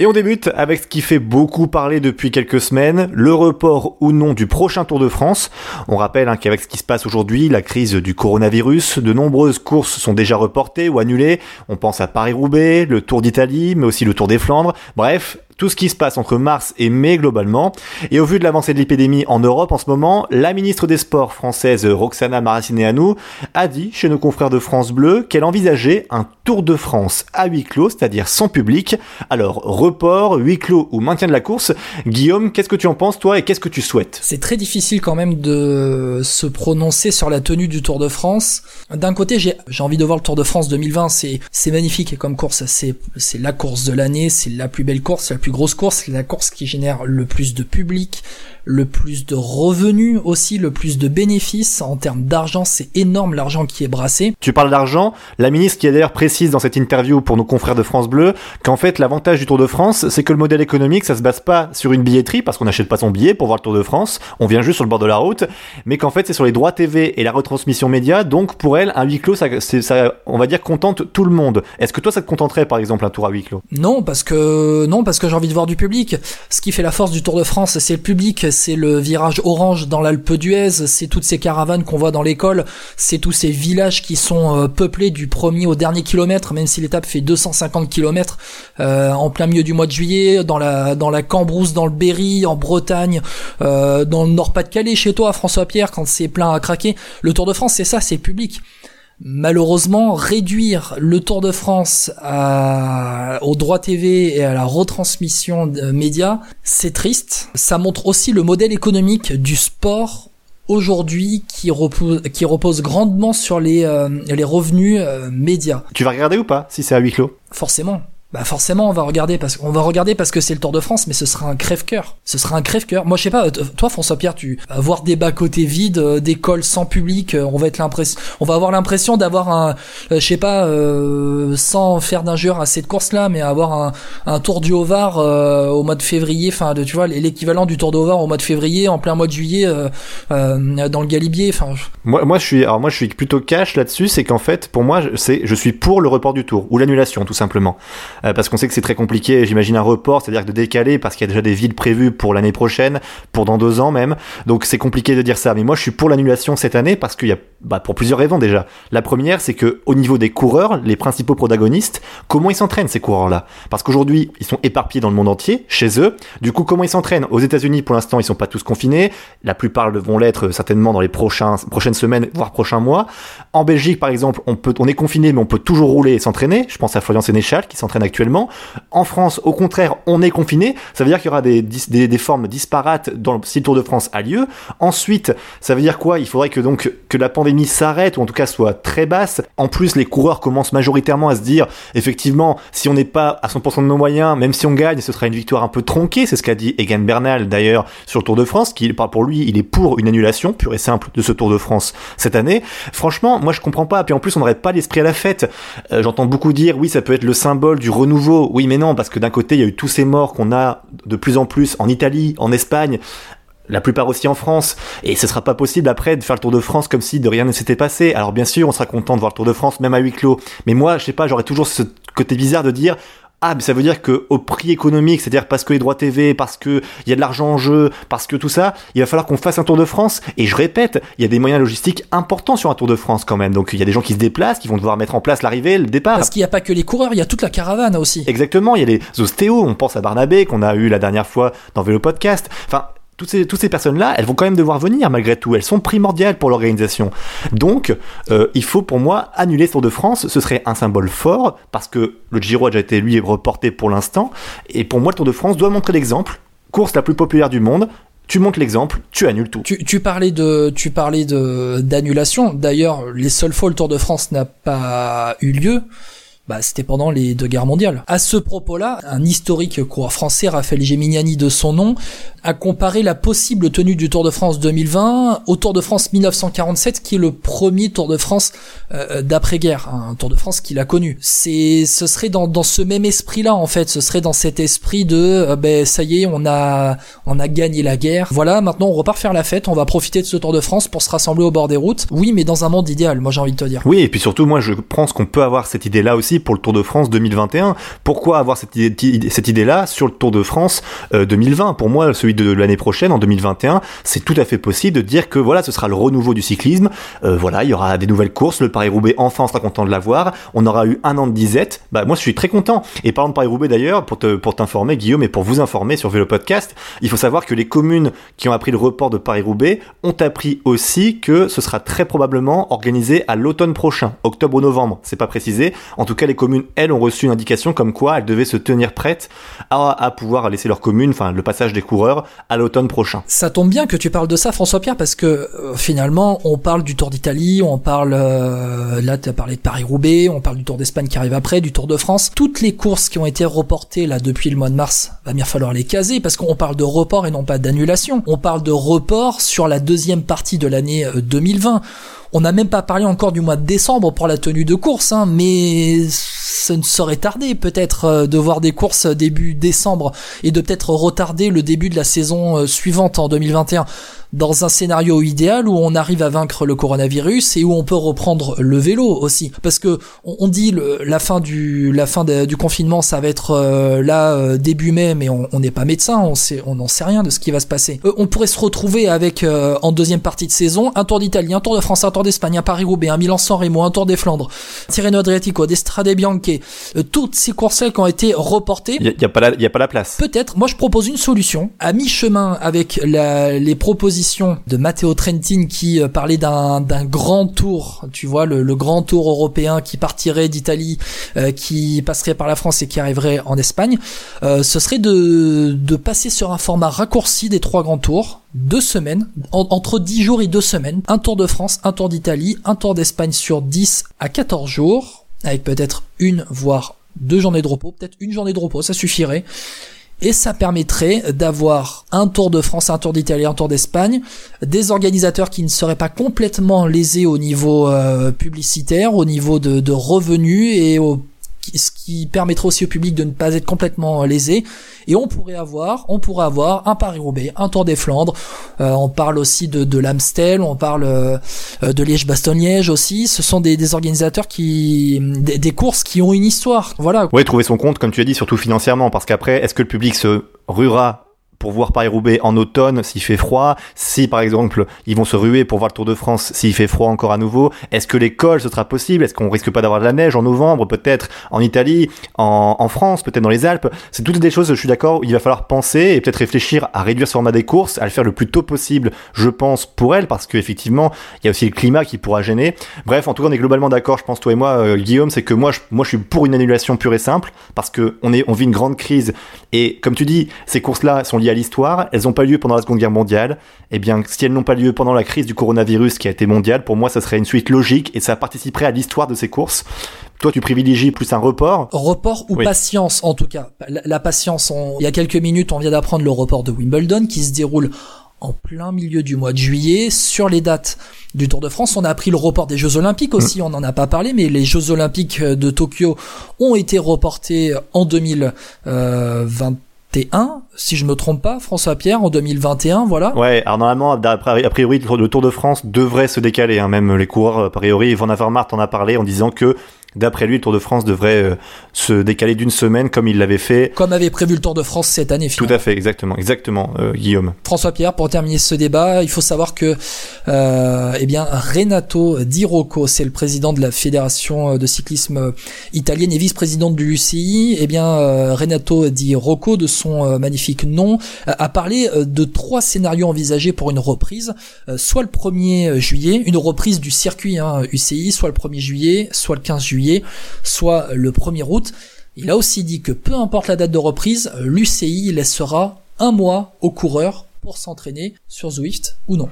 Et on débute avec ce qui fait beaucoup parler depuis quelques semaines, le report ou non du prochain Tour de France. On rappelle hein, qu'avec ce qui se passe aujourd'hui, la crise du coronavirus, de nombreuses courses sont déjà reportées ou annulées. On pense à Paris-Roubaix, le Tour d'Italie, mais aussi le Tour des Flandres. Bref, tout ce qui se passe entre mars et mai globalement. Et au vu de l'avancée de l'épidémie en Europe en ce moment, la ministre des Sports française Roxana Maracineanu a dit chez nos confrères de France Bleu qu'elle envisageait un Tour de France à huis clos, c'est-à-dire sans public. Alors report, huis clos ou maintien de la course. Guillaume, qu'est-ce que tu en penses toi et qu'est-ce que tu souhaites? C'est très difficile quand même de se prononcer sur la tenue du Tour de France. D'un côté, j'ai envie de voir le Tour de France 2020, c'est magnifique comme course, c'est la course de l'année, c'est la plus belle course, plus grosse course, la course qui génère le plus de public, le plus de revenus aussi, le plus de bénéfices en termes d'argent. C'est énorme l'argent qui est brassé. Tu parles d'argent. La ministre qui est d'ailleurs précise dans cette interview pour nos confrères de France Bleu qu'en fait l'avantage du Tour de France, c'est que le modèle économique, ça se base pas sur une billetterie parce qu'on n'achète pas son billet pour voir le Tour de France. On vient juste sur le bord de la route, mais qu'en fait c'est sur les droits TV et la retransmission média. Donc pour elle, un huis clos, ça, ça on va dire contente tout le monde. Est-ce que toi ça te contenterait par exemple un tour à huis clos? Non, parce que non, parce que j'ai envie de voir du public. Ce qui fait la force du Tour de France, c'est le public, c'est le virage orange dans l'Alpe d'Huez, c'est toutes ces caravanes qu'on voit dans l'école, c'est tous ces villages qui sont euh, peuplés du premier au dernier kilomètre, même si l'étape fait 250 km euh, en plein milieu du mois de juillet, dans la dans la Cambrousse, dans le Berry, en Bretagne, euh, dans le Nord-Pas-de-Calais, chez toi, François Pierre, quand c'est plein à craquer. Le Tour de France, c'est ça, c'est public. Malheureusement, réduire le Tour de France à, au droit TV et à la retransmission de médias, c'est triste. Ça montre aussi le modèle économique du sport aujourd'hui qui repose, qui repose grandement sur les, euh, les revenus euh, médias. Tu vas regarder ou pas si c'est à huis clos? Forcément bah forcément on va regarder parce qu'on va regarder parce que c'est le Tour de France mais ce sera un crève-cœur. Ce sera un crève-cœur. Moi je sais pas toi François Pierre tu vas voir des bas côtés vides euh, des cols sans public euh, on va être l'impression on va avoir l'impression d'avoir un euh, je sais pas sans faire d'injure à cette course là mais avoir un, un Tour du Haut-Var au mois de février enfin tu vois l'équivalent du Tour du Haut-Var au mois de février en plein mois de juillet dans le Galibier enfin moi moi je suis alors moi je suis plutôt cash là-dessus c'est qu'en fait pour moi c'est je suis pour le report du Tour ou l'annulation tout simplement parce qu'on sait que c'est très compliqué. J'imagine un report, c'est-à-dire de décaler parce qu'il y a déjà des villes prévues pour l'année prochaine, pour dans deux ans même. Donc c'est compliqué de dire ça. Mais moi, je suis pour l'annulation cette année parce qu'il y a, bah, pour plusieurs raisons déjà. La première, c'est que au niveau des coureurs, les principaux protagonistes, comment ils s'entraînent ces coureurs-là? Parce qu'aujourd'hui, ils sont éparpillés dans le monde entier, chez eux. Du coup, comment ils s'entraînent? Aux États-Unis, pour l'instant, ils sont pas tous confinés. La plupart vont l'être certainement dans les prochaines semaines, voire prochains mois. En Belgique, par exemple, on est confiné, mais on peut toujours rouler et s'entraîner. Je pense à Florian Sénéchal qui s'entraîne actuellement. En France, au contraire, on est confiné. Ça veut dire qu'il y aura des, formes disparates si le Tour de France a lieu. Ensuite, ça veut dire quoi? Il faudrait que la pandémie s'arrête ou en tout cas soit très basse. En plus, les coureurs commencent majoritairement à se dire, effectivement, si on n'est pas à 100% de nos moyens, même si on gagne, ce sera une victoire un peu tronquée. C'est ce qu'a dit Egan Bernal d'ailleurs sur le Tour de France, qui pour lui, il est pour une annulation pure et simple de ce Tour de France cette année. Franchement, moi je comprends pas. Puis en plus, on n'aurait pas l'esprit à la fête. Euh, j'entends beaucoup dire, oui, ça peut être le symbole du renouveau oui, mais non, parce que d'un côté, il y a eu tous ces morts qu'on a de plus en plus en Italie, en Espagne, la plupart aussi en France, et ce sera pas possible après de faire le Tour de France comme si de rien ne s'était passé. Alors bien sûr, on sera content de voir le Tour de France, même à huis clos. Mais moi, je sais pas, j'aurais toujours ce côté bizarre de dire, ah, mais ça veut dire que au prix économique, c'est-à-dire parce que les droits TV, parce que il y a de l'argent en jeu, parce que tout ça, il va falloir qu'on fasse un Tour de France. Et je répète, il y a des moyens logistiques importants sur un Tour de France quand même. Donc il y a des gens qui se déplacent, qui vont devoir mettre en place l'arrivée, le départ. Parce qu'il n'y a pas que les coureurs, il y a toute la caravane aussi. Exactement, il y a les ostéos, on pense à Barnabé qu'on a eu la dernière fois dans Vélo Podcast. Enfin, toutes ces, personnes-là, elles vont quand même devoir venir malgré tout. Elles sont primordiales pour l'organisation. Donc, euh, il faut pour moi annuler ce Tour de France. Ce serait un symbole fort parce que le Giro a déjà été lui reporté pour l'instant. Et pour moi, le Tour de France doit montrer l'exemple. Course la plus populaire du monde. Tu montres l'exemple, tu annules tout. Tu, tu parlais de, tu parlais de d'annulation. D'ailleurs, les seules fois où le Tour de France n'a pas eu lieu, bah, c'était pendant les deux guerres mondiales. À ce propos-là, un historique coureur français, Raphaël Geminiani de son nom, à comparer la possible tenue du Tour de France 2020 au Tour de France 1947, qui est le premier Tour de France euh, d'après-guerre, un Tour de France qu'il a connu. C'est, ce serait dans, dans ce même esprit-là en fait, ce serait dans cet esprit de, euh, ben ça y est, on a, on a gagné la guerre. Voilà, maintenant on repart faire la fête, on va profiter de ce Tour de France pour se rassembler au bord des routes. Oui, mais dans un monde idéal, moi j'ai envie de te dire. Oui, et puis surtout, moi je pense qu'on peut avoir cette idée-là aussi pour le Tour de France 2021. Pourquoi avoir cette idée, cette idée-là sur le Tour de France 2020 euh, Pour moi, celui de l'année prochaine, en 2021, c'est tout à fait possible de dire que voilà, ce sera le renouveau du cyclisme. Euh, voilà, il y aura des nouvelles courses. Le Paris-Roubaix, enfin, on sera content de l'avoir. On aura eu un an de disette. Bah, moi, je suis très content. Et parlant de Paris-Roubaix d'ailleurs, pour te, pour t'informer, Guillaume, et pour vous informer sur Vélo Podcast, il faut savoir que les communes qui ont appris le report de Paris-Roubaix ont appris aussi que ce sera très probablement organisé à l'automne prochain, octobre ou novembre. C'est pas précisé. En tout cas, les communes, elles, ont reçu une indication comme quoi elles devaient se tenir prêtes à, à pouvoir laisser leur commune, enfin, le passage des coureurs à l'automne prochain. Ça tombe bien que tu parles de ça, François Pierre, parce que euh, finalement, on parle du Tour d'Italie, on parle euh, là, tu as parlé de Paris-Roubaix, on parle du Tour d'Espagne qui arrive après, du Tour de France. Toutes les courses qui ont été reportées là depuis le mois de mars, va bien falloir les caser parce qu'on parle de report et non pas d'annulation. On parle de report sur la deuxième partie de l'année 2020. Euh, on n'a même pas parlé encore du mois de décembre pour la tenue de course, hein, mais ça ne serait tardé peut-être euh, de voir des courses début décembre et de peut-être retarder le début de la saison euh, suivante en 2021 dans un scénario idéal où on arrive à vaincre le coronavirus et où on peut reprendre le vélo aussi parce que on, dit la fin du la fin du confinement ça va être euh, là début mai mais on n'est pas médecin on sait on n'en sait rien de ce qui va se passer on pourrait se retrouver avec en deuxième partie de saison un tour d'Italie un tour de France un tour d'Espagne un Paris-Roubaix un Milan-San Remo un tour des Flandres Tirreno Adriatico d'Estrade Bianche euh, toutes ces courses-là qui ont été reportées. Il n'y a, pas la, y a pas la place. Peut-être. Moi, je propose une solution. À mi-chemin avec les propositions de Matteo Trentin qui euh, parlait d'un grand tour, tu vois, le, grand tour européen qui partirait d'Italie, euh, qui passerait par la France et qui arriverait en Espagne. ce serait de, passer sur un format raccourci des trois grands tours deux semaines, entre 10 jours et deux semaines, un tour de France, un tour d'Italie, un tour d'Espagne sur 10 à 14 jours, avec peut-être une, voire deux journées de repos, peut-être une journée de repos, ça suffirait. Et ça permettrait d'avoir un Tour de France, un Tour d'Italie, un Tour d'Espagne, des organisateurs qui ne seraient pas complètement lésés au niveau euh, publicitaire, au niveau de, de revenus et au ce qui permettrait aussi au public de ne pas être complètement lésé. Et on pourrait avoir, on pourrait avoir un Paris-Roubaix, un Tour des Flandres. Euh, on parle aussi de, de l'Amstel, on parle euh, de Liège-Bastogne-Liège aussi. Ce sont des, des organisateurs qui, des, des, courses qui ont une histoire. Voilà. Oui, trouver son compte, comme tu as dit, surtout financièrement, parce qu'après, est-ce que le public se ruera pour voir Paris-Roubaix en automne s'il fait froid, si par exemple ils vont se ruer pour voir le Tour de France s'il fait froid encore à nouveau, est-ce que l'école ce sera possible, est-ce qu'on risque pas d'avoir de la neige en novembre, peut-être en Italie, en, en France, peut-être dans les Alpes, c'est toutes des choses, je suis d'accord, il va falloir penser et peut-être réfléchir à réduire ce format des courses, à le faire le plus tôt possible, je pense, pour elle, parce qu'effectivement, il y a aussi le climat qui pourra gêner. Bref, en tout cas, on est globalement d'accord, je pense, toi et moi, euh, Guillaume, c'est que moi je, moi je suis pour une annulation pure et simple, parce que on, est, on vit une grande crise, et comme tu dis, ces courses-là sont liées à l'histoire, elles n'ont pas lieu pendant la Seconde Guerre mondiale. Eh bien, si elles n'ont pas lieu pendant la crise du coronavirus qui a été mondiale, pour moi, ça serait une suite logique et ça participerait à l'histoire de ces courses. Toi, tu privilégies plus un report? Report ou patience, en tout cas. La, patience, il y a quelques minutes, on vient d'apprendre le report de Wimbledon qui se déroule en plein milieu du mois de juillet. Sur les dates du Tour de France, on a appris le report des Jeux Olympiques aussi, mm. on n'en a pas parlé, mais les Jeux Olympiques de Tokyo ont été reportés en 2020 si je me trompe pas, François Pierre, en 2021, voilà. Ouais, alors normalement, a priori, le Tour de France devrait se décaler, hein, même les coureurs, a priori, Van Avermaet en a parlé en disant que D'après lui, le Tour de France devrait euh, se décaler d'une semaine comme il l'avait fait. Comme avait prévu le Tour de France cette année. Finalement. Tout à fait, exactement, exactement, euh, Guillaume. François Pierre, pour terminer ce débat, il faut savoir que, euh, eh bien, Renato Di Rocco, c'est le président de la fédération de cyclisme italienne et vice-président du UCI. Eh bien, Renato Di Rocco, de son magnifique nom, a parlé de trois scénarios envisagés pour une reprise. soit le 1er juillet, une reprise du circuit hein, UCI, soit le 1er juillet, soit le 15 juillet soit le 1er août. Il a aussi dit que peu importe la date de reprise, l'UCI laissera un mois aux coureurs pour s'entraîner sur Zwift ou non.